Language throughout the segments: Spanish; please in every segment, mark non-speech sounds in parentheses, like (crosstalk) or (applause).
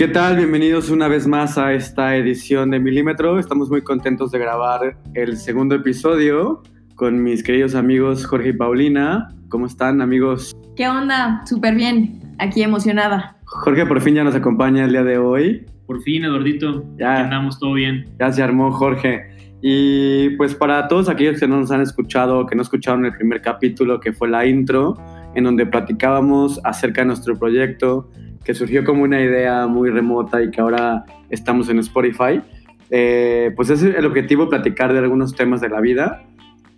¿Qué tal? Bienvenidos una vez más a esta edición de Milímetro. Estamos muy contentos de grabar el segundo episodio con mis queridos amigos Jorge y Paulina. ¿Cómo están, amigos? ¿Qué onda? Súper bien. Aquí emocionada. Jorge por fin ya nos acompaña el día de hoy. Por fin, Eduardito. Ya. Andamos todo bien. Ya se armó Jorge. Y pues para todos aquellos que no nos han escuchado, que no escucharon el primer capítulo, que fue la intro, en donde platicábamos acerca de nuestro proyecto, que surgió como una idea muy remota y que ahora estamos en Spotify, eh, pues es el objetivo platicar de algunos temas de la vida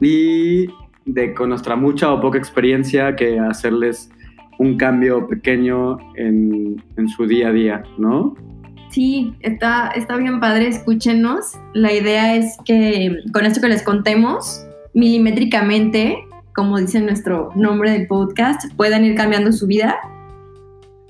y de con nuestra mucha o poca experiencia que hacerles un cambio pequeño en, en su día a día, ¿no? Sí, está, está bien padre, escúchenos. La idea es que con esto que les contemos, milimétricamente, como dice nuestro nombre del podcast, puedan ir cambiando su vida.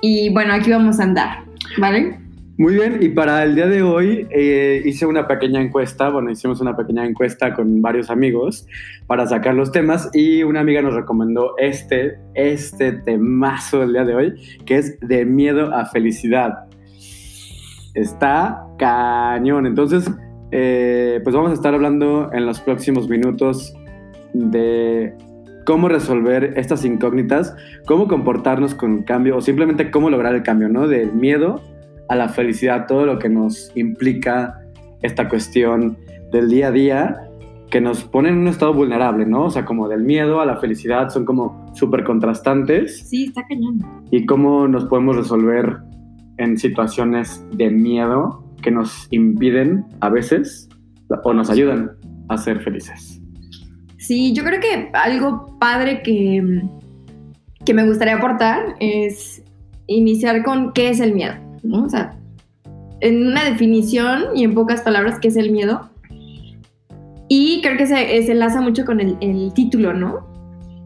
Y bueno, aquí vamos a andar, ¿vale? Muy bien, y para el día de hoy eh, hice una pequeña encuesta, bueno, hicimos una pequeña encuesta con varios amigos para sacar los temas y una amiga nos recomendó este, este temazo del día de hoy, que es de miedo a felicidad. Está cañón, entonces, eh, pues vamos a estar hablando en los próximos minutos de cómo resolver estas incógnitas, cómo comportarnos con cambio o simplemente cómo lograr el cambio, ¿no? Del miedo a la felicidad, todo lo que nos implica esta cuestión del día a día que nos pone en un estado vulnerable, ¿no? O sea, como del miedo a la felicidad son como súper contrastantes Sí, está cañón. y cómo nos podemos resolver en situaciones de miedo que nos impiden a veces o nos ayudan a ser felices. Sí, yo creo que algo padre que, que me gustaría aportar es iniciar con qué es el miedo, ¿no? O sea, en una definición y en pocas palabras, ¿qué es el miedo? Y creo que se, se enlaza mucho con el, el título, ¿no?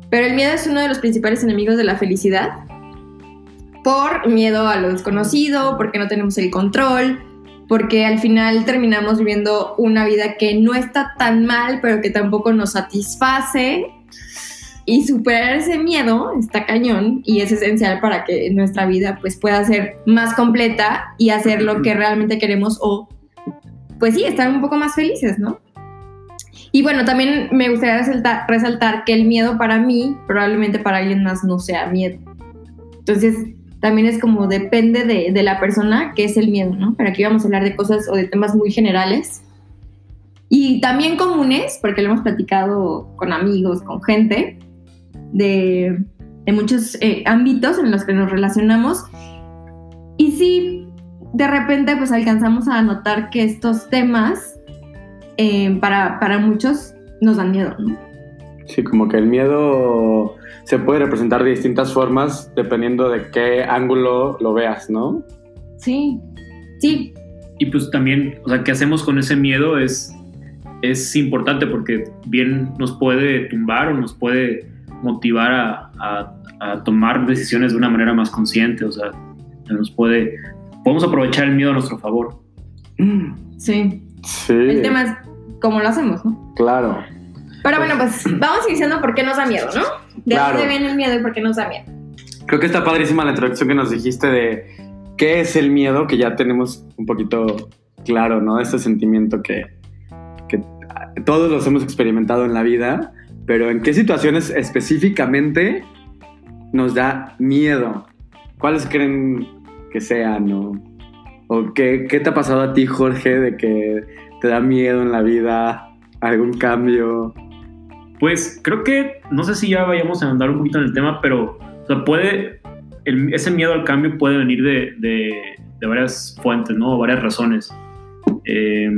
Pero el miedo es uno de los principales enemigos de la felicidad por miedo a lo desconocido, porque no tenemos el control, porque al final terminamos viviendo una vida que no está tan mal, pero que tampoco nos satisface. Y superar ese miedo está cañón y es esencial para que nuestra vida pues pueda ser más completa y hacer lo que realmente queremos o pues sí, estar un poco más felices, ¿no? Y bueno, también me gustaría resaltar, resaltar que el miedo para mí probablemente para alguien más no sea miedo. Entonces, también es como depende de, de, la persona que es el miedo, ¿no? Pero aquí vamos a hablar de cosas o de temas muy generales y también comunes, porque lo hemos platicado con amigos, con gente de, de muchos eh, ámbitos en los que nos relacionamos. Y sí, de repente pues alcanzamos a notar que estos temas eh, para, para muchos nos dan miedo, ¿no? Sí, como que el miedo se puede representar de distintas formas dependiendo de qué ángulo lo veas, ¿no? Sí, sí. Y pues también, o sea, qué hacemos con ese miedo es, es importante porque bien nos puede tumbar o nos puede motivar a, a, a tomar decisiones de una manera más consciente, o sea, nos puede, podemos aprovechar el miedo a nuestro favor. Sí. Sí. El tema es cómo lo hacemos, ¿no? Claro. Pero bueno, pues vamos iniciando por qué nos da miedo, ¿no? ¿De Claro. dónde viene el miedo y por qué nos da miedo? Creo que está padrísima la introducción que nos dijiste de qué es el miedo, que ya tenemos un poquito claro, ¿no? Este sentimiento que, que todos los hemos experimentado en la vida, pero en qué situaciones específicamente nos da miedo. ¿Cuáles creen que sean? ¿no? ¿O qué, qué te ha pasado a ti, Jorge, de que te da miedo en la vida? ¿Algún cambio? Pues creo que, no sé si ya vayamos a andar un poquito en el tema, pero o sea, puede, el- ese miedo al cambio puede venir de, de- de varias fuentes, ¿no? O varias razones. Eh,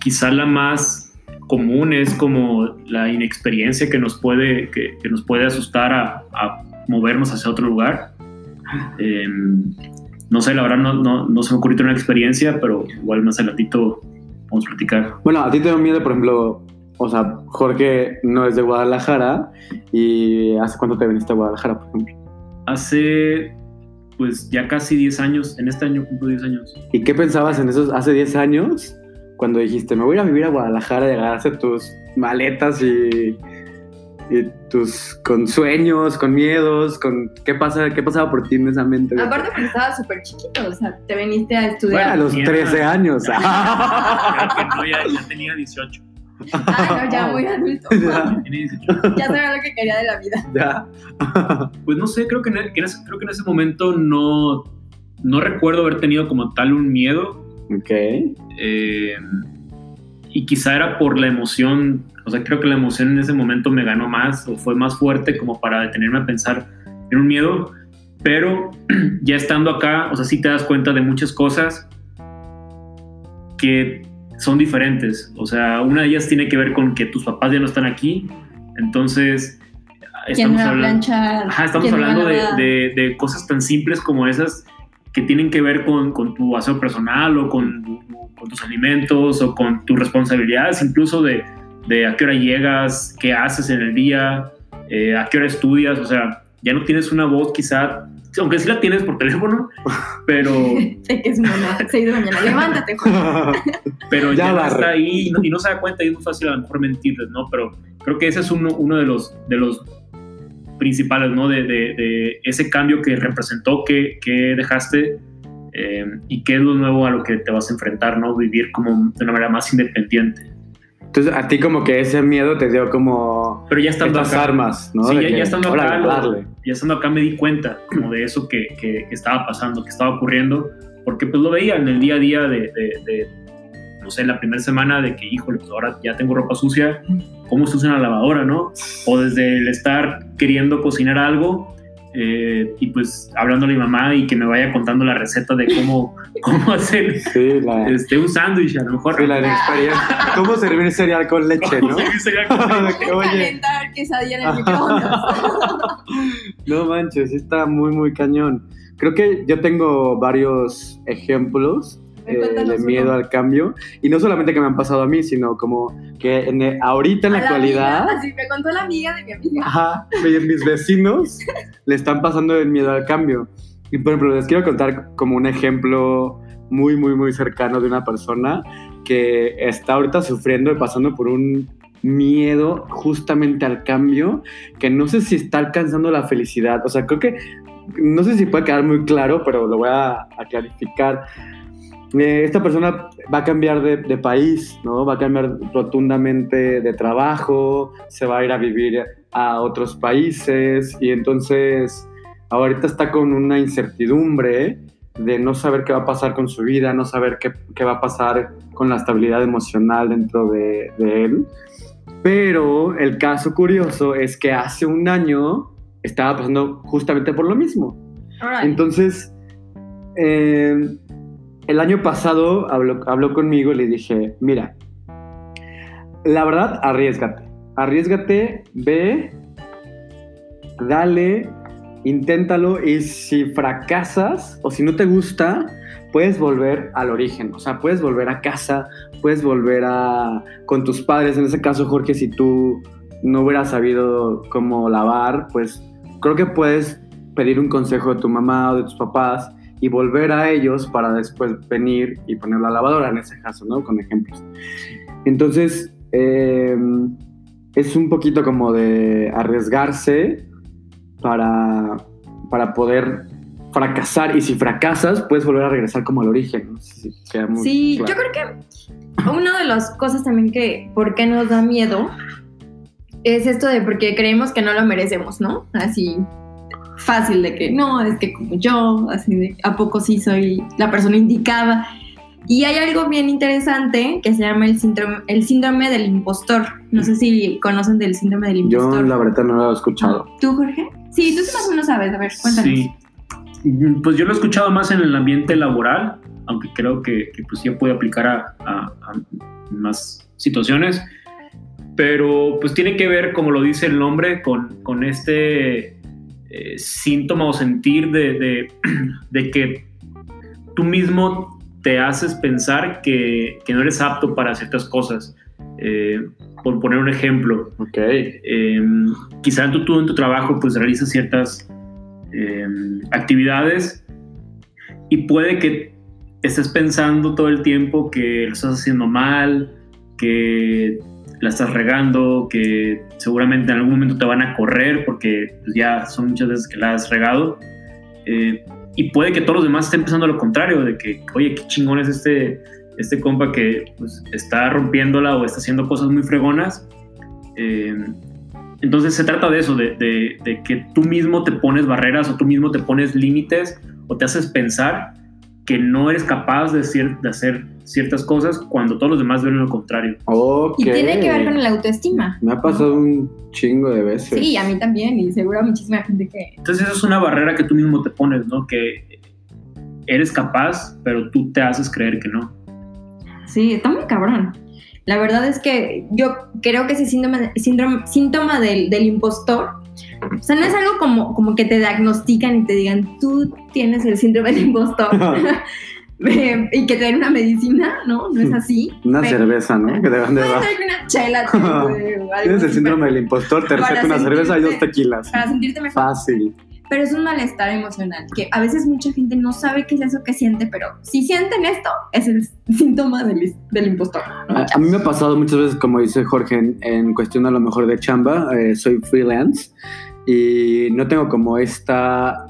quizá la más común es como la inexperiencia que nos puede, que, que nos puede asustar a, a movernos hacia otro lugar. Eh, no sé, la verdad no, no, no se me ocurrió una experiencia, pero igual más adelantito a platicar. Bueno, a ti te da miedo, por ejemplo, o sea, Jorge no es de Guadalajara y ¿hace cuánto te viniste a Guadalajara, por ejemplo? Hace pues ya casi 10 años, en este año cumplo 10 años. ¿Y qué pensabas en esos hace 10 años cuando dijiste, me voy a vivir a Guadalajara y agarraste tus maletas y y tus con sueños, con miedos, con qué pasa, qué pasaba por ti en esa mente. Aparte porque estabas súper chiquito, o sea, te viniste a Bueno, a estudiar. los Ya. 13 años. (laughs) Creo que no, ya, ya tenía 18. Ah, no, ya muy adulto. (laughs) Ya. Tenía 18. Ya sabía lo que quería de la vida. ya. (laughs) Pues no sé, creo que, en, que en ese, creo que en ese momento no, no recuerdo haber tenido como tal un miedo. ok. eh, y quizá era por la emoción, o sea, creo que la emoción en ese momento me ganó más o fue más fuerte como para detenerme a pensar en un miedo, pero (clears throat) ya estando acá, o sea, sí te das cuenta de muchas cosas que son diferentes, o sea, una de ellas tiene que ver con que tus papás ya no están aquí, entonces ¿Quién estamos hablando... Ajá, estamos ¿Quién me va a hablando de, de- de cosas tan simples como esas que tienen que ver con, con tu aseo personal o con, con tus alimentos o con tus responsabilidades, incluso de, de a qué hora llegas, qué haces en el día, eh, a qué hora estudias, o sea, ya no tienes una voz quizá, aunque sí la tienes por teléfono, pero, (laughs) Sé que es una 6 de mañana. Levántate, pero Ya ya, no barre. está ahí y no, y no se da cuenta y es muy fácil a lo mejor mentirles, ¿no? Pero creo que ese es uno, uno de los... De los principales, ¿no? De, de- de ese cambio que representó, que, que dejaste eh, y qué es lo nuevo a lo que te vas a enfrentar, ¿no? Vivir como de una manera más independiente. Entonces, a ti como que ese miedo te dio como Pero ya estando estas acá, armas, ¿no? Sí, ya, que, ya estando acá, lo- ya estando acá me di cuenta como de eso que, que- que estaba pasando, que estaba ocurriendo, porque pues lo veía en el día a día de, de- de, no sé, la primera semana de que, híjole, pues ahora ya tengo ropa sucia, ¿cómo se usa una lavadora, no? O desde el estar queriendo cocinar algo eh, y pues hablando a mi mamá y que me vaya contando la receta de cómo, (laughs) cómo hacer Sí, la, este, un sándwich, a lo mejor. sí, la experiencia. ¿Cómo servir cereal con leche, no? Sí, sería como- Que, ¿Cómo oye, calentar quesadilla en el microondas? (laughs) no manches, está muy, muy cañón. Creo que yo tengo varios ejemplos eh, de miedo al cambio. Y no solamente que me han pasado a mí, sino como que en el- ahorita en la A actualidad... amiga, así me contó la amiga de mi amiga. Ajá, mi- mis vecinos (laughs) le están pasando el miedo al cambio. Y por ejemplo, les quiero contar como un ejemplo muy, muy, muy cercano de una persona que está ahorita sufriendo y pasando por un miedo justamente al cambio, que no sé si está alcanzando la felicidad. O sea, creo que, no sé si puede quedar muy claro, pero lo voy a, a clarificar. Eh, esta persona va a cambiar de, de país, ¿no? Va a cambiar rotundamente de trabajo, se va a ir a vivir a otros países y entonces ahorita está con una incertidumbre de no saber qué va a pasar con su vida, no saber qué, qué va a pasar con la estabilidad emocional dentro de, de él. Pero el caso curioso es que hace un año estaba pasando justamente por lo mismo. Entonces, eh, el año pasado habló, habló conmigo y le dije, mira, la verdad, arriesgate. Arriesgate, ve, dale, inténtalo y si fracasas o si no te gusta, puedes volver al origen. O sea, puedes volver a casa, puedes volver a con tus padres. En ese caso, Jorge, si tú no hubieras sabido cómo lavar, pues creo que puedes pedir un consejo de tu mamá o de tus papás y volver a ellos para después venir y poner la lavadora en ese caso, ¿no? Con ejemplos. Entonces, eh, es un poquito como de arriesgarse para, para poder fracasar y si fracasas puedes volver a regresar como al origen. No sé si queda muy Sí, claro. yo creo que una de las cosas también que, ¿por qué nos da miedo? Es esto de porque creemos que no lo merecemos, ¿no? Así fácil de que no, es que como yo, así de a poco sí soy la persona indicada. Y hay algo bien interesante que se llama el síndrome, el síndrome del impostor. No sé si conocen del síndrome del Yo impostor. la verdad no lo he escuchado. ¿Tú, Jorge? Sí, tú sí más o menos sabes. A ver, cuéntanos. Sí. Pues yo lo he escuchado más en el ambiente laboral, aunque creo que, que, pues ya puede aplicar a, a- a más situaciones. Pero pues tiene que ver, como lo dice el nombre, con, con este eh, síntoma o sentir de, de- (clears throat) de que tú mismo te haces pensar que, que no eres apto para ciertas cosas. Eh, por poner un ejemplo, Ok. eh, quizá tú, tú en tu trabajo pues realizas ciertas eh, actividades y puede que estés pensando todo el tiempo que lo estás haciendo mal, que la estás regando, que seguramente en algún momento te van a correr porque pues, ya son muchas veces que la has regado. Eh, y puede que todos los demás estén pensando lo contrario, de que, oye, qué chingón es este, este compa que pues, está rompiéndola o está haciendo cosas muy fregonas. Eh, entonces se trata de eso, de, que tú mismo te pones barreras o tú mismo te pones límites o te haces pensar que no eres capaz de, de hacer ciertas cosas cuando todos los demás ven lo contrario. Okay. Y tiene que ver con la autoestima. Me ha pasado ¿no? un chingo de veces. Sí, a mí también, y seguro a muchísima gente que... Entonces eso es una barrera que tú mismo te pones, ¿no? Que eres capaz, pero tú te haces creer que no. Sí, está muy cabrón. La verdad es que yo creo que ese síndrome, síndrome síntoma del, del impostor o sea, no es algo como, como que te diagnostican y te digan, tú tienes el síndrome del impostor. (laughs) y que te den una medicina, ¿no? No es así. Una pero, cerveza, ¿no? Que te van de dar. una chela. (laughs) Tienes el síndrome del impostor, te receta una cerveza y dos tequilas. Para sentirte mejor. Fácil. Pero es un malestar emocional, que a veces mucha gente no sabe qué es eso que siente, pero si sienten esto, es el (laughs) síntoma del, del impostor. ¿no? A, a, mí me ha pasado muchas veces, como dice Jorge, en, en cuestión a lo mejor de chamba, eh, soy freelance y no tengo como esta,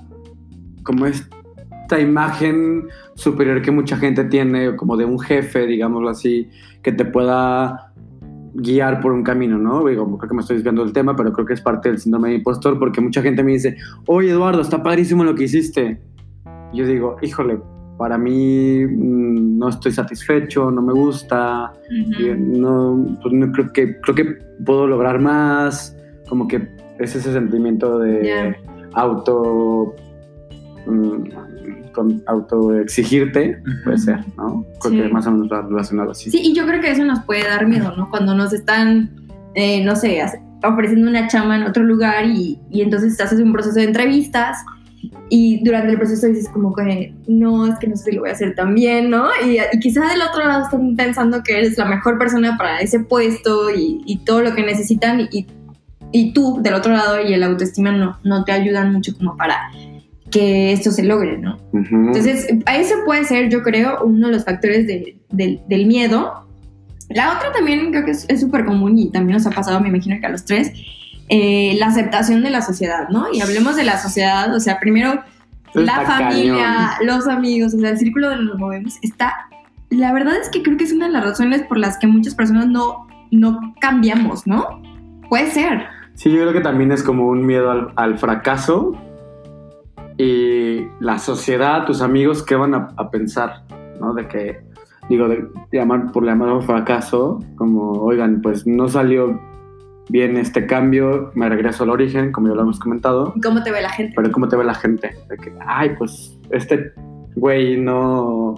como esta imagen superior que mucha gente tiene, como de un jefe, digámoslo así, que te pueda guiar por un camino, ¿no? Digo, creo que me estoy desviando del tema, pero creo que es parte del síndrome de impostor, porque mucha gente me dice, oye Eduardo, está padrísimo lo que hiciste. Y yo digo, híjole, para mí mmm, no estoy satisfecho, no me gusta, uh -huh. no, pues no, creo, que, creo que puedo lograr más, como que es ese sentimiento de yeah. auto con autoexigirte, uh -huh. puede ser, ¿no? Creo sí. que más o menos relacionado así. Sí, y yo creo que eso nos puede dar miedo, ¿no? Cuando nos están, eh, no sé, ofreciendo una chama en otro lugar y, y entonces estás en un proceso de entrevistas y durante el proceso dices como que no, es que no sé si lo voy a hacer tan bien, ¿no? Y, y quizá del otro lado están pensando que eres la mejor persona para ese puesto y, y todo lo que necesitan y, y, tú del otro lado y el autoestima no, no te ayudan mucho como para que esto se logre, ¿no? Uh -huh. Entonces, a eso puede ser, yo creo, uno de los factores de, de, del miedo. La otra también creo que es súper común y también nos ha pasado, me imagino que a los tres, eh, la aceptación de la sociedad, ¿no? Y hablemos de la sociedad, o sea, primero la familia, cañón. los amigos, o sea, el círculo donde nos movemos está... La verdad es que creo que es una de las razones por las que muchas personas no, no cambiamos, ¿no? Puede ser. Sí, yo creo que también es como un miedo al, al fracaso y la sociedad, tus amigos, ¿qué van a, a pensar? ¿No? De que, digo, de llamar por llamarlo fracaso, como, oigan, pues no salió bien este cambio, me regreso al origen, como ya lo hemos comentado. ¿Cómo te ve la gente? Pero ¿cómo te ve la gente? De que, ay, pues este güey no,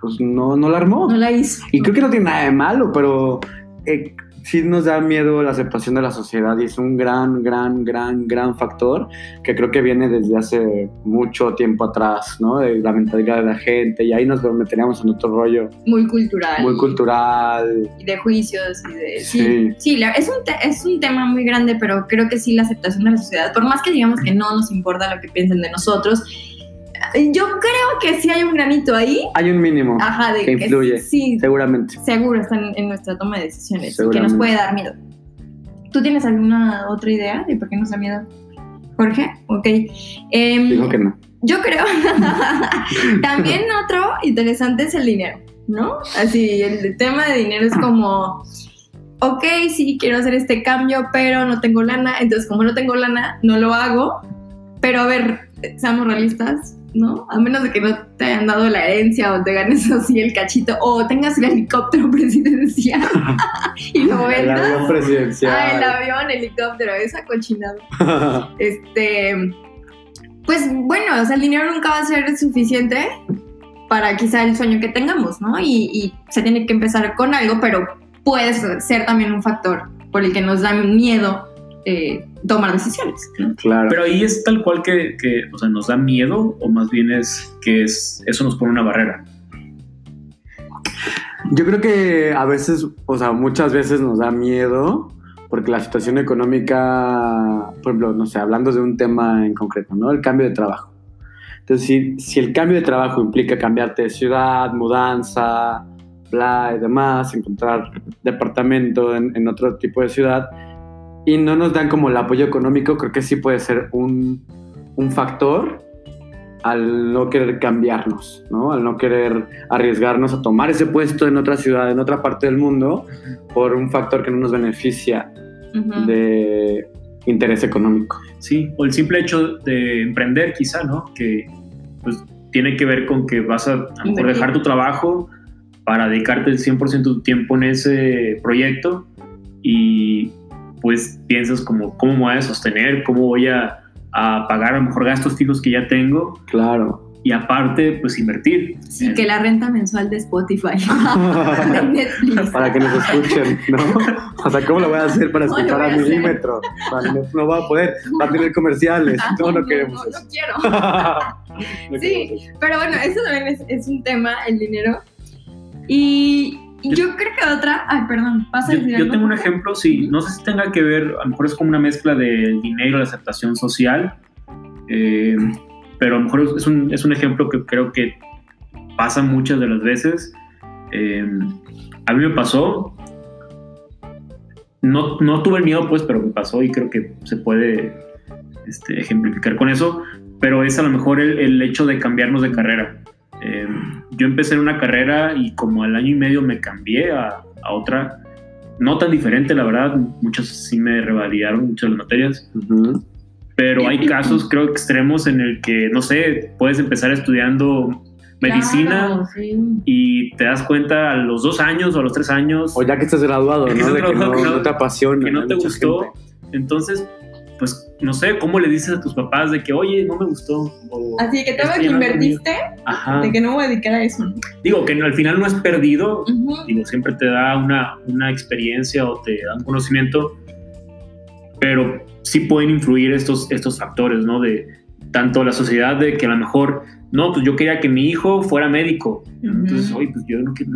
pues no, no la armó. No la hizo. Y creo que no tiene nada de malo, pero eh, sí nos da miedo la aceptación de la sociedad y es un gran, gran, gran, gran factor que creo que viene desde hace mucho tiempo atrás, ¿no? De la mentalidad de la gente y ahí nos meteríamos en otro rollo. Muy cultural. Muy cultural. Y de juicios y de... Sí, sí, sí la, es, un es un tema muy grande, pero creo que sí la aceptación de la sociedad, por más que digamos que no nos importa lo que piensen de nosotros, yo creo que sí hay un granito ahí. Hay un mínimo Ajá, de que influye. Que sí, seguramente. Seguro están en nuestra toma de decisiones y que nos puede dar miedo. ¿Tú tienes alguna otra idea de por qué nos da miedo? Jorge, ok. Eh, Dijo que no. Yo creo. (laughs) También otro interesante es el dinero, ¿no? Así, el tema de dinero es como, ok, sí, quiero hacer este cambio, pero no tengo lana. Entonces, como no tengo lana, no lo hago. Pero a ver, seamos realistas, ¿no? A menos de que no te hayan dado la herencia o te ganes así el cachito o tengas el helicóptero (laughs) presidencial (laughs) y lo vendas. El avión presidencial. Ah, el avión, helicóptero, esa cochinada. (laughs) este, pues bueno, o sea, el dinero nunca va a ser suficiente para quizá el sueño que tengamos, ¿no? Y, y se tiene que empezar con algo, pero puede ser también un factor por el que nos da miedo eh, tomar decisiones. ¿no? Claro. Pero ahí es tal cual que, que, o sea, nos da miedo o más bien es que es, eso nos pone una barrera. Yo creo que a veces, o sea, muchas veces nos da miedo porque la situación económica, por ejemplo, no sé, hablando de un tema en concreto, ¿no? El cambio de trabajo. Entonces, si, si el cambio de trabajo implica cambiarte de ciudad, mudanza, bla y demás, encontrar departamento en, en otro tipo de ciudad y no nos dan como el apoyo económico, creo que sí puede ser un, un factor al no querer cambiarnos, ¿no? Al no querer arriesgarnos a tomar ese puesto en otra ciudad, en otra parte del mundo, por un factor que no nos beneficia Ujú. de interés económico. Sí, o el simple hecho de emprender quizá, ¿no? Que pues tiene que ver con que vas a, a mejor dejar tu trabajo para dedicarte el 100% de tu tiempo en ese proyecto y pues piensas como cómo me voy a sostener, cómo voy a, a pagar a lo mejor gastos fijos que ya tengo Claro. y aparte pues invertir. Sí, en- que la renta mensual de Spotify, (laughs) de Netflix. para que nos escuchen, ¿no? O sea, ¿cómo lo voy a hacer para ¿Cómo lo escuchar a a milímetro? Vale, No, no va a poder, va a tener comerciales, Ah, no, no queremos no, eso. no (laughs) quiero. No Sí. queremos. Pero bueno, eso también es, es un tema, el dinero. Y y yo creo que otra. Ay, perdón, pasa Yo, yo tengo un ejemplo, sí, no sé si tenga que ver, a lo mejor es como una mezcla del dinero, la aceptación social, eh, pero a lo mejor es un, es un ejemplo que creo que pasa muchas de las veces. Eh, a mí me pasó, no, no tuve miedo pues, pero me pasó y creo que se puede este, ejemplificar con eso, pero es a lo mejor el, el hecho de cambiarnos de carrera. Eh, yo empecé en una carrera y como al año y medio me cambié a, a otra, no tan diferente, la verdad, muchos sí me revalidaron muchas las materias, Ujú. pero hay casos creo extremos en el que, no sé, puedes empezar estudiando medicina Claro, sí. y te das cuenta a los dos años o a los tres años O ya que estás graduado, ¿no? De que no, que no- no te apasiona. que no te gustó, gente. entonces, pues, no sé, ¿cómo le dices a tus papás de que, oye, no me gustó? O, Así que todo lo que invertiste, Ajá. de que no me voy a dedicar a eso. ¿no? Digo, que al final no es perdido, Ujú. digo, siempre te da una, una experiencia o te da un conocimiento, pero sí pueden influir estos, estos factores, ¿no? De tanto la sociedad de que a lo mejor, no, pues yo quería que mi hijo fuera médico, entonces, Ujú. oye, pues yo no quiero-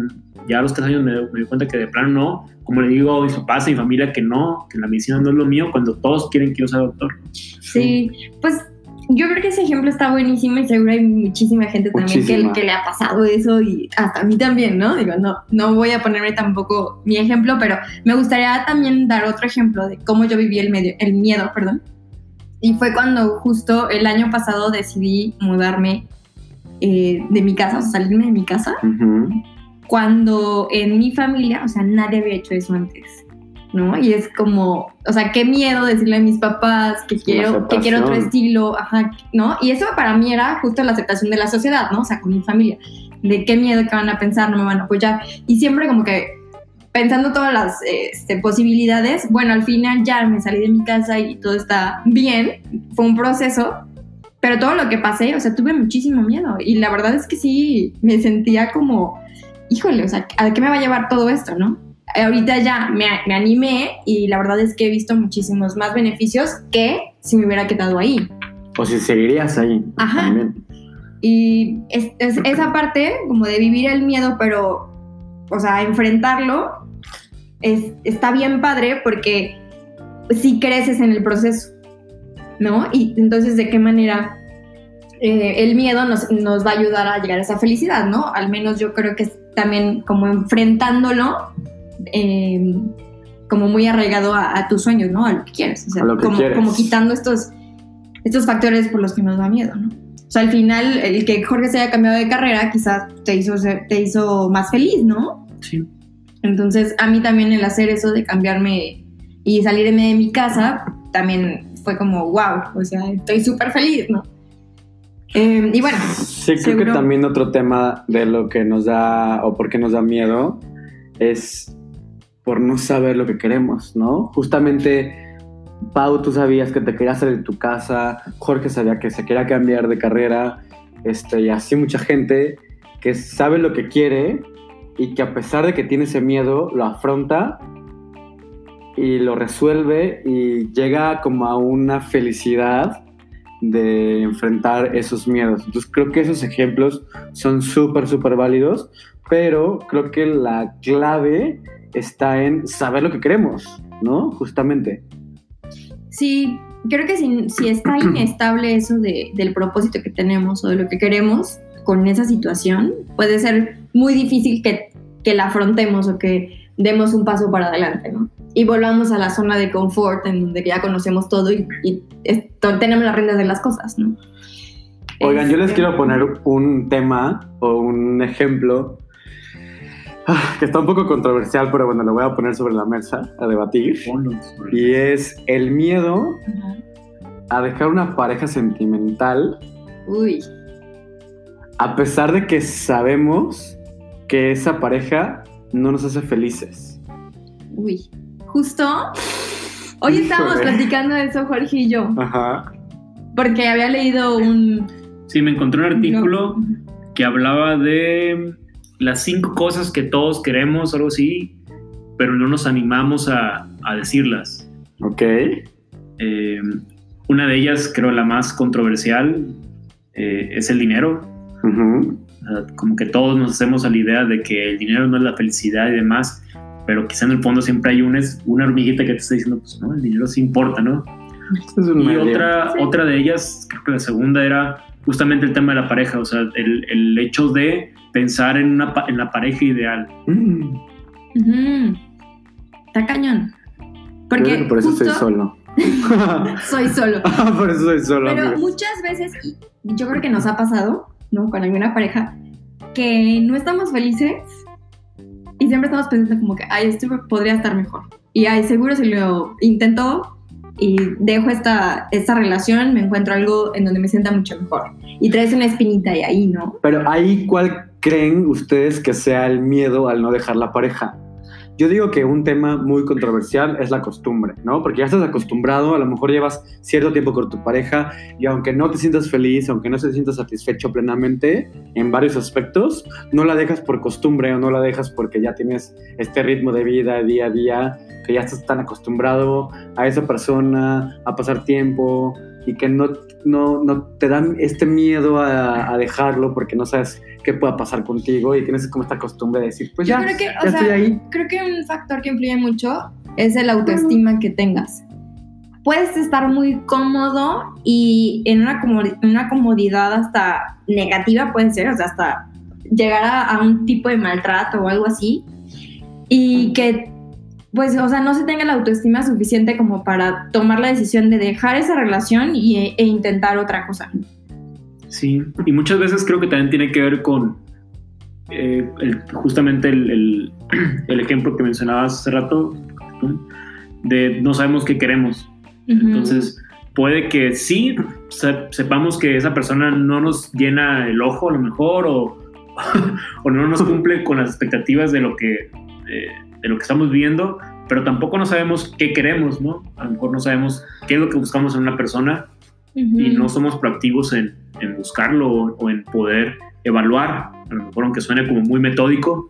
ya a los tres años me, me di cuenta que de plano no, como le digo a mis papás, a mi familia que no, que la medicina no es lo mío, cuando todos quieren que yo sea doctor. Sí, pues yo creo que ese ejemplo está buenísimo y seguro hay muchísima gente también que, Muchísima. que le ha pasado eso y hasta a mí también, ¿no? Digo, no, no voy a ponerme tampoco mi ejemplo, pero me gustaría también dar otro ejemplo de cómo yo viví el, medio, el miedo, perdón. Y fue cuando justo el año pasado decidí mudarme eh, de mi casa, o salirme de mi casa, Ujú. Cuando en mi familia, o sea, nadie había hecho eso antes, ¿no? Y es como, o sea, qué miedo decirle a mis papás que quiero, que quiero otro estilo, ajá, ¿no? Y eso para mí era justo la aceptación de la sociedad, ¿no? O sea, con mi familia, de qué miedo que van a pensar, no me van a apoyar. Y siempre como que pensando todas las este, posibilidades, bueno, al final ya me salí de mi casa y todo está bien, fue un proceso, pero todo lo que pasé, o sea, tuve muchísimo miedo y la verdad es que sí, me sentía como, híjole, o sea, ¿a qué me va a llevar todo esto, no? Ahorita ya me, me animé y la verdad es que he visto muchísimos más beneficios que si me hubiera quedado ahí. O si seguirías ahí. Ajá. También. Y es, es- esa parte como de vivir el miedo, pero, o sea, enfrentarlo, es, está bien padre porque sí creces en el proceso, ¿no? Y entonces, ¿de qué manera eh, el miedo nos, nos va a ayudar a llegar a esa felicidad, ¿no? Al menos yo creo que es también como enfrentándolo, eh, como muy arraigado a, a tus sueños, ¿no? A lo que quieres. O sea, lo que como, quieres. como quitando estos, estos factores por los que nos da miedo, ¿no? O sea, al final, el que Jorge se haya cambiado de carrera quizás te hizo, ser- te hizo más feliz, ¿no? Sí. Entonces, a mí también el hacer eso de cambiarme y salirme de mi casa, también fue como, wow, o sea, estoy súper feliz, ¿no? Eh, y bueno, Sí, creo que Seguro. también otro tema de lo que nos da o por qué nos da miedo es por no saber lo que queremos, ¿no? Justamente, Pau, tú sabías que te querías salir de tu casa, Jorge sabía que se quería cambiar de carrera, este, y así mucha gente que sabe lo que quiere y que a pesar de que tiene ese miedo, lo afronta y lo resuelve y llega como a una felicidad de enfrentar esos miedos. Entonces creo que esos ejemplos son súper, súper válidos, pero creo que la clave está en saber lo que queremos, ¿no? Justamente. sí, creo que si, si está inestable eso de- del propósito que tenemos o de lo que queremos con esa situación, puede ser muy difícil que que la afrontemos o que demos un paso para adelante, ¿no? Y volvamos a la zona de confort en donde ya conocemos todo y, tenemos las riendas de las cosas, ¿no? Oigan, yo les Este, quiero poner un tema o un ejemplo ah, que está un poco controversial, pero bueno, lo voy a poner sobre la mesa a debatir. Y es el miedo a dejar una pareja sentimental Uy, a pesar de que sabemos que esa pareja no nos hace felices. uy. Justo hoy estábamos platicando de eso, Jorge y yo, Ajá. porque había leído un... Sí, me encontré un artículo No. que hablaba de las cinco cosas que todos queremos, algo así, pero no nos animamos a, a decirlas. Ok. Eh, una de ellas, creo la más controversial, eh, es el dinero. Sea, como que todos nos hacemos a la idea de que el dinero no es la felicidad y demás, pero quizá en el fondo siempre hay una, una hormiguita que te está diciendo, pues no, el dinero sí importa, ¿no? Es un Y otra, Sí. otra de ellas, creo que la segunda era justamente el tema de la pareja, o sea, el, el hecho de pensar en, una, pa- en la pareja ideal. Mm. Está cañón. Yo Porque creo que por eso justo estoy solo. (laughs) soy solo. (laughs) por eso soy solo, Pero amigos. muchas veces, y yo creo que nos ha pasado, ¿no? Con alguna pareja, que no estamos felices y siempre estamos pensando como que, ay, esto podría estar mejor. Y ay, seguro si lo intento y dejo esta, esta relación, me encuentro algo en donde me sienta mucho mejor. Y traes una espinita y ahí, ¿no? Pero ahí, ¿cuál creen ustedes que sea el miedo al no dejar la pareja? Yo digo que un tema muy controversial es la costumbre, ¿no? Porque ya estás acostumbrado, a lo mejor llevas cierto tiempo con tu pareja y aunque no te sientas feliz, aunque no te sientas satisfecho plenamente en varios aspectos, no la dejas por costumbre o no la dejas porque ya tienes este ritmo de vida día a día, que ya estás tan acostumbrado a esa persona, a pasar tiempo y que no, no, no te dan este miedo a, a dejarlo porque no sabes qué pueda pasar contigo y tienes como esta costumbre de decir, pues Yo ya, creo que, ya o estoy sea, ahí. creo que un factor que influye mucho es el autoestima que tengas. Puedes estar muy cómodo y en una, una comodidad hasta negativa puede ser, o sea, hasta llegar a, a un tipo de maltrato o algo así y que pues, o sea, no se tenga la autoestima suficiente como para tomar la decisión de dejar esa relación y, e intentar otra cosa. Sí, y muchas veces creo que también tiene que ver con eh, el- justamente el, el- (clears throat) el ejemplo que mencionabas hace rato, de no sabemos qué queremos. Entonces, puede que sí se- sepamos que esa persona no nos llena el ojo a lo mejor o, (laughs) o no nos cumple con las expectativas de lo que eh, de lo que estamos viendo, pero tampoco no sabemos qué queremos, ¿no? A lo mejor no sabemos qué es lo que buscamos en una persona Ujú. y no somos proactivos en, en buscarlo o, o en poder evaluar, a lo mejor aunque suene como muy metódico,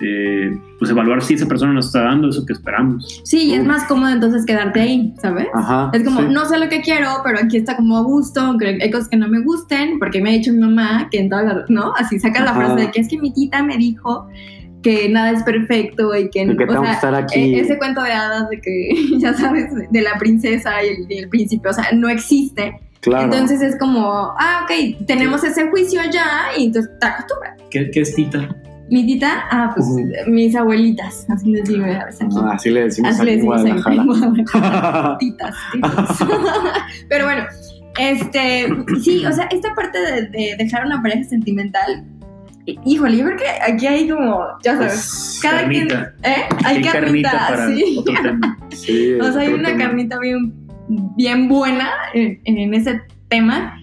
eh, pues evaluar si esa persona nos está dando eso que esperamos. Sí, y es más cómodo entonces quedarte ahí, ¿sabes? Ajá. Es como, sí. no sé lo que quiero, pero aquí está como a gusto, hay cosas que no me gusten, porque me ha dicho mi mamá que en todas las, ¿no? Así saca la frase de que es que mi tita me dijo que nada es perfecto y que, Y que o sea, estar aquí. e- ese cuento de hadas de que, (laughs) ya sabes, de la princesa y el, y el príncipe, o sea, no existe. claro. Entonces es como, ah, ok, tenemos ese juicio ya y entonces te acostumbras. ¿Qué, qué es Tita? Mi tita, ah, pues Ujú. mis abuelitas, así les digo a veces aquí. Ah, así le decimos Así aquí le decimos en. Guadalajara. (laughs) Titas, titas. (laughs) Pero bueno, este, sí, o sea, esta parte de, de dejar una pareja sentimental, híjole, yo creo que aquí hay como, ya sabes, Pues, cada quien, Carnita. ¿eh? Hay carnita, para sí. otro (laughs) tema. sí, O sea, hay una tema. carnita bien, bien buena en, en ese tema,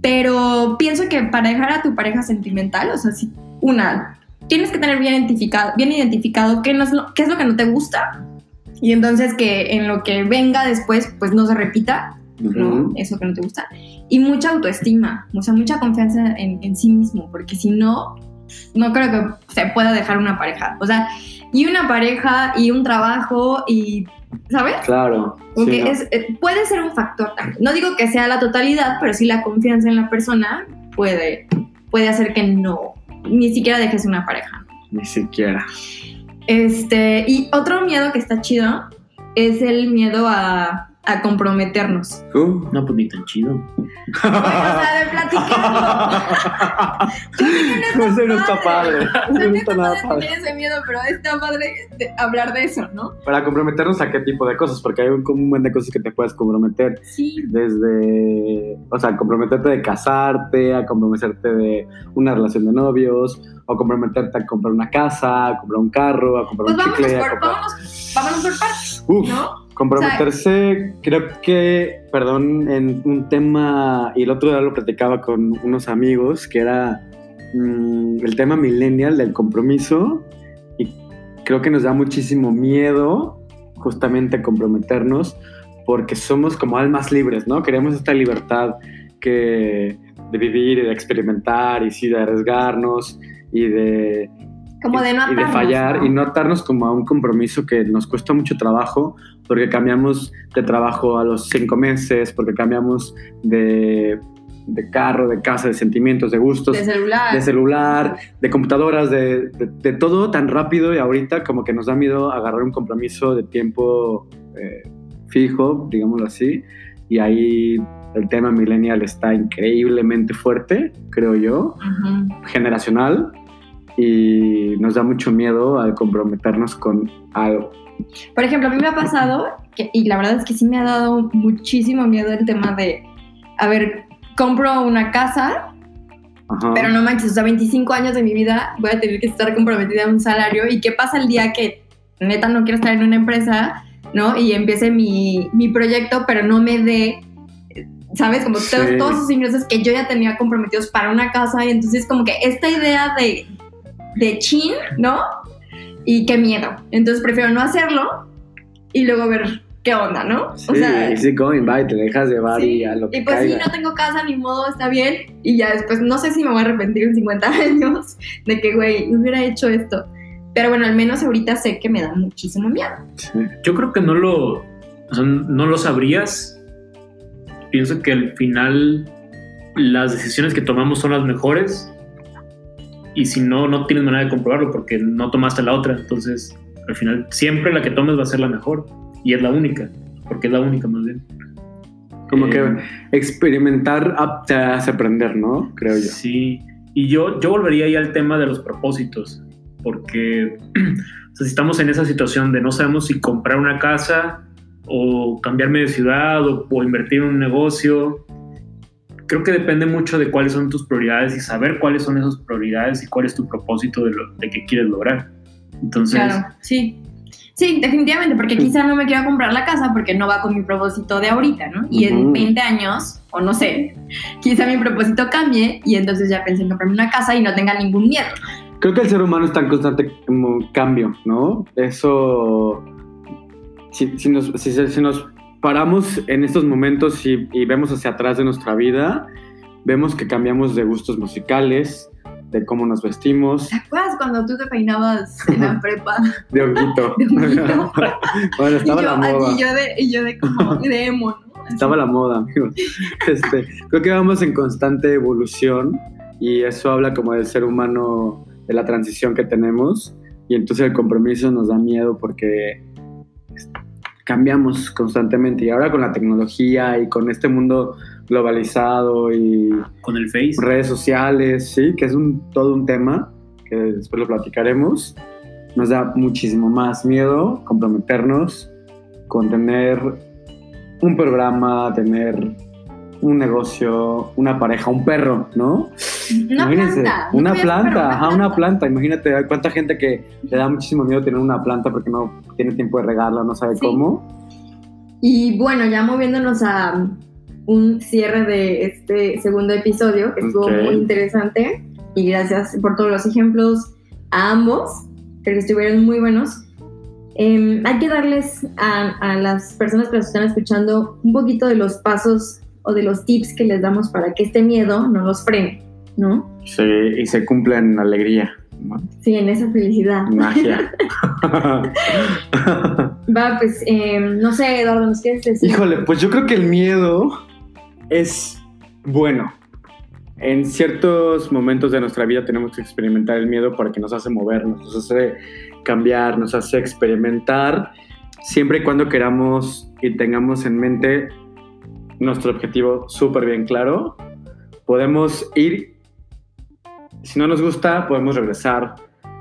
pero pienso que para dejar a tu pareja sentimental, o sea, si una, tienes que tener bien identificado, bien identificado qué, no es lo, qué es lo que no te gusta y entonces que en lo que venga después, pues no se repita, ¿no? Eso que no te gusta. Y mucha autoestima, o sea, mucha confianza en, en sí mismo, porque si no, no creo que se pueda dejar una pareja. O sea, y una pareja y un trabajo y, ¿sabes? Claro. Porque sí, ¿no? es, eh, puede ser un factor también. No digo que sea la totalidad, pero sí la confianza en la persona puede, puede hacer que no, ni siquiera dejes una pareja. Ni siquiera. Este, y otro miedo que está chido es el miedo a, a comprometernos? Uh. No, pues ni tan chido. Bueno, o sea, de platicar. (laughs) Yo sé que no Eso no está padre. No sé que está no nada padre. tener ese miedo, pero está padre de hablar de eso, ¿no? Para comprometernos a qué tipo de cosas, porque hay un, un buen de cosas que te puedes comprometer. Sí. Desde, o sea, comprometerte de casarte, a comprometerte de una relación de novios, o comprometerte a comprar una casa, a comprar un carro, a comprar Pues un vámonos chicle. a por, comprar- vámonos, vámonos por partes, Uf, ¿no? Comprometerse, creo que, perdón, en un tema, y el otro día lo platicaba con unos amigos, que era mm, el tema millennial del compromiso, y creo que nos da muchísimo miedo justamente comprometernos, porque somos como almas libres, ¿no? Queremos esta libertad que, de vivir y de experimentar, y sí, de arriesgarnos, y de Como de no y de atarnos, fallar ¿no? y no atarnos como a un compromiso que nos cuesta mucho trabajo porque cambiamos de trabajo a los cinco meses, porque cambiamos de, de carro, de casa, de sentimientos, de gustos, de celular. de celular, de computadoras, de, de- todo tan rápido y ahorita como que nos da miedo agarrar un compromiso de tiempo eh, fijo, digámoslo así, y ahí el tema millennial está increíblemente fuerte, creo yo Ujú. generacional y nos da mucho miedo al comprometernos con algo. Por ejemplo, a mí me ha pasado, que- y la verdad es que sí me ha dado muchísimo miedo el tema de, a ver, compro una casa, Ajá. pero no manches, o sea, 25 años de mi vida voy a tener que estar comprometida a un salario. ¿Y qué pasa el día que neta no quiero estar en una empresa, ¿no? Y empiece mi, mi proyecto, pero no me dé, ¿sabes? Como Sí. todos, todos esos ingresos que yo ya tenía comprometidos para una casa. Y entonces como que esta idea de, de chin, ¿no? Y qué miedo. Entonces prefiero no hacerlo y luego ver qué onda, ¿no? Sí, easy going, bye, te dejas llevar Sí, y a lo que y pues caiga. sí, no tengo casa ni modo, está bien. Y ya después, no sé si me voy a arrepentir en 50 (laughs) años de que, güey, hubiera hecho esto. Pero bueno, al menos ahorita sé que me da muchísimo miedo. Sí. Yo creo que no lo, o sea, no lo sabrías. Pienso que al final las decisiones que tomamos son las mejores y si no, no tienes manera de comprobarlo porque no tomaste la otra. Entonces, al final, siempre la que tomes va a ser la mejor y es la única, porque es la única más bien. Como Eh, que experimentar ap- te hace aprender, ¿no? Creo yo. Sí, y yo, yo volvería ahí al tema de los propósitos, porque (clears throat) o sea, si estamos en esa situación de no sabemos si comprar una casa o cambiarme de ciudad o, o invertir en un negocio, creo que depende mucho de cuáles son tus prioridades y saber cuáles son esas prioridades y cuál es tu propósito de, lo, de que quieres lograr. Entonces, Claro, sí. Sí, definitivamente, porque quizá no me quiero comprar la casa porque no va con mi propósito de ahorita, ¿no? Y en Ujú. 20 años, o no sé, quizá mi propósito cambie y entonces ya pensé en comprarme una casa y no tenga ningún miedo. Creo que el ser humano está en constante como cambio, ¿no? Eso, si, si nos, si, si nos paramos en estos momentos y, y vemos hacia atrás de nuestra vida, vemos que cambiamos de gustos musicales, de cómo nos vestimos, ¿Te acuerdas cuando tú te peinabas en la (laughs) prepa? de honguito. (laughs) De honguito. (laughs) bueno, Y estaba yo, la moda. y yo de, y yo de como de emo, ¿no? Estaba la moda, amigo. Este, creo que vamos en constante evolución y eso habla como del ser humano, de la transición que tenemos y entonces el compromiso nos da miedo porque cambiamos constantemente y ahora con la tecnología y con este mundo globalizado y con el Face. redes sociales, sí, que es un, todo un tema que después lo platicaremos, nos da muchísimo más miedo comprometernos con tener un programa, tener un negocio, una pareja, un perro, ¿no? Una Imagínense, planta. una planta, comprar ajá, una planta. Imagínate, hay cuánta gente que le da muchísimo miedo tener una planta porque no tiene tiempo de regarla, no sabe Sí. cómo. Y bueno, ya moviéndonos a un cierre de este segundo episodio, que estuvo muy interesante. Y gracias por todos los ejemplos a ambos, que estuvieron muy buenos. Eh, hay que darles a, a las personas que nos están escuchando un poquito de los pasos o de los tips que les damos para que este miedo no los frene, ¿no? Sí, y se cumple en alegría, ¿no? Sí, en esa felicidad. magia. (laughs) (laughs) Va, pues, eh, no sé, Eduardo, ¿nos quieres decir? Híjole, pues yo creo que el miedo es bueno. En ciertos momentos de nuestra vida tenemos que experimentar el miedo porque nos hace movernos, nos hace cambiar, nos hace experimentar siempre y cuando queramos y tengamos en mente nuestro objetivo súper bien claro, podemos ir, si no nos gusta, podemos regresar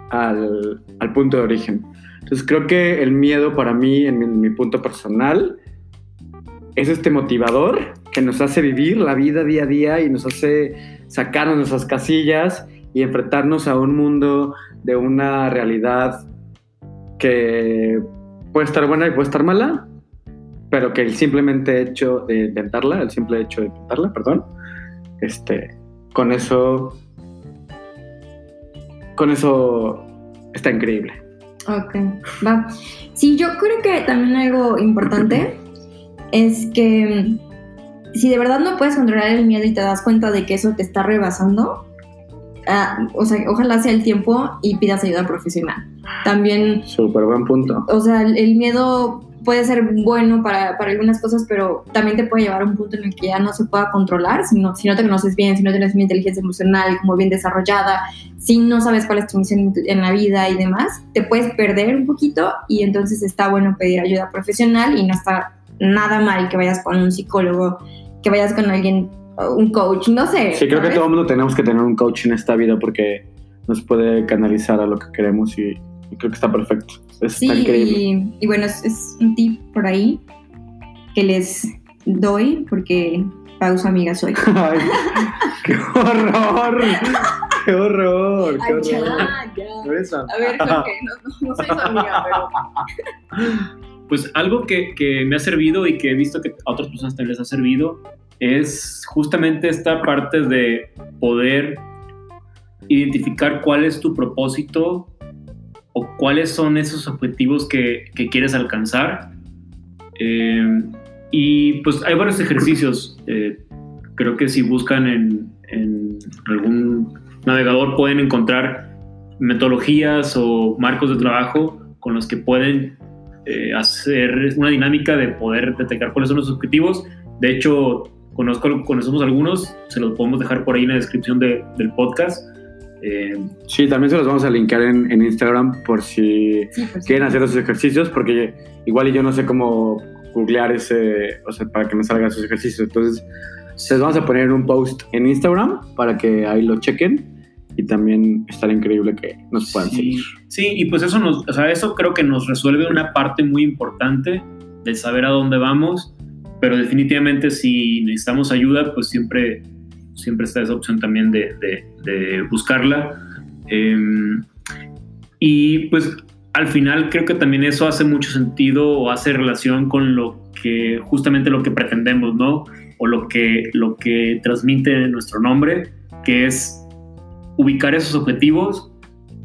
al, al punto de origen. Entonces creo que el miedo para mí, en mi, en mi punto personal, es este motivador que nos hace vivir la vida día a día y nos hace sacarnos nuestras casillas y enfrentarnos a un mundo de una realidad que puede estar buena y puede estar mala, pero que el simplemente hecho de intentarla, el simple hecho de intentarla, perdón, este, con eso, con eso está increíble. Ok, va. Sí, yo creo que también algo importante es que mm, si de verdad no puedes controlar el miedo y te das cuenta de que eso te está rebasando, ah, o sea, ojalá sea el tiempo y pidas ayuda profesional. También, Súper buen punto. o sea, el el miedo puede ser bueno para, para algunas cosas, pero también te puede llevar a un punto en el que ya no se pueda controlar, si no, si no te conoces bien, si no tienes una inteligencia emocional como bien desarrollada, si no sabes cuál es tu misión en, la vida y demás, te puedes perder un poquito y entonces está bueno pedir ayuda profesional y no está nada mal que vayas con un psicólogo, que vayas con alguien, un coach, no sé. Sí, creo que ¿sabes? todo el mundo tenemos que tener un coach en esta vida porque nos puede canalizar a lo que queremos y, y creo que está perfecto. Es Sí, está increíble. y, y bueno, es, es un tip por ahí que les doy porque pausa amiga soy. (laughs) Ay, ¡Qué horror! ¡Qué horror! ¡Qué Ay, horror! ya, ya. A ver, Jorge, (laughs) no, no soy su amiga, pero... (laughs) Pues algo que, que me ha servido y que he visto que a otras personas también les ha servido es justamente esta parte de poder identificar cuál es tu propósito o cuáles son esos objetivos que, que quieres alcanzar. Eh, y pues hay varios ejercicios. eh, creo que si buscan en, algún navegador pueden encontrar metodologías o marcos de trabajo con los que pueden eh, hacer una dinámica de poder detectar cuáles son los objetivos. De hecho, conozco, conocemos algunos, se los podemos dejar por ahí en la descripción de- del podcast. Eh, Sí, también se los vamos a linkar en, en Instagram por si Sí, pues, quieren hacer esos ejercicios, porque igual yo no sé cómo googlear ese, o sea, para que me salgan esos ejercicios. Entonces, les vamos a poner un post en Instagram para que ahí lo chequen y también estará increíble que nos puedan sí, seguir. sí, y pues eso, nos, o sea, eso creo que nos resuelve una parte muy importante de saber a dónde vamos, pero definitivamente si necesitamos ayuda, pues siempre, siempre está esa opción también de, de- buscarla. Em, y pues al final creo que también eso hace mucho sentido o hace relación con lo que justamente lo que pretendemos, ¿no? O lo que, lo que transmite nuestro nombre, que es ubicar esos objetivos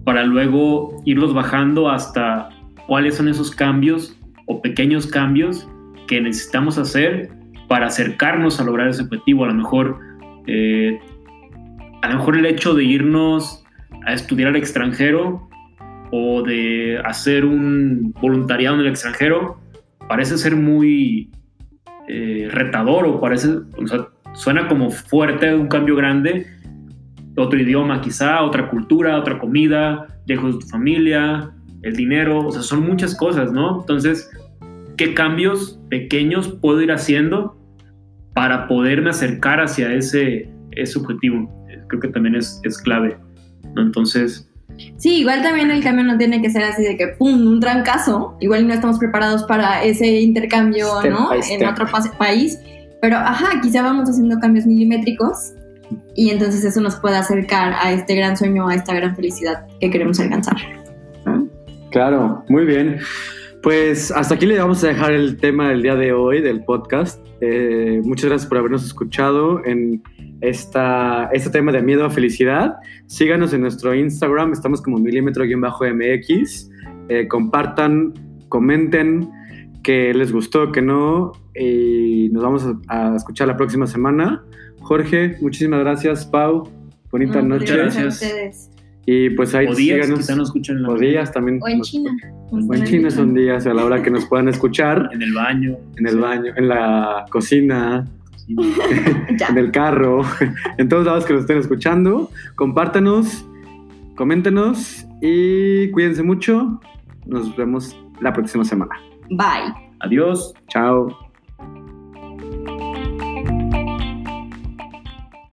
para luego irlos bajando hasta cuáles son esos cambios o pequeños cambios que necesitamos hacer para acercarnos a lograr ese objetivo. A lo mejor, eh, a lo mejor el hecho de irnos a estudiar al extranjero o de hacer un voluntariado en el extranjero parece ser muy eh, retador o parece, o sea, suena como fuerte, un cambio grande, otro idioma quizá, otra cultura, otra comida, lejos de tu familia, el dinero, o sea, son muchas cosas, ¿no? Entonces, ¿qué cambios pequeños puedo ir haciendo para poderme acercar hacia ese, ese objetivo? Creo que también es, es clave, ¿no? Entonces, Sí, igual también el cambio no tiene que ser así de que, ¡pum!, un trancazo. Igual no estamos preparados para ese intercambio, Step ¿no? En otro país. Pero, ajá, quizá vamos haciendo cambios milimétricos y entonces eso nos puede acercar a este gran sueño, a esta gran felicidad que queremos alcanzar. ¿no? Claro, muy bien. Pues hasta aquí le vamos a dejar el tema del día de hoy del podcast. Eh, muchas gracias por habernos escuchado en esta, este tema de miedo a felicidad. Síganos en nuestro Instagram, estamos como milímetro-mx. Eh, compartan, comenten que les gustó, que no. Y nos vamos a, a escuchar la próxima semana. Jorge, muchísimas gracias. Pau, bonita No, noche. gracias. a ustedes. Y pues ahí o días, síganos. quizá nos escuchan en, la O días también. O en nos- China. O en China son días a la hora que nos puedan escuchar en el baño. en el baño, en la cocina, en el carro, en todos lados que nos estén escuchando. Compártanos, coméntenos y cuídense mucho. Nos vemos la próxima semana. Bye. Adiós. Chao.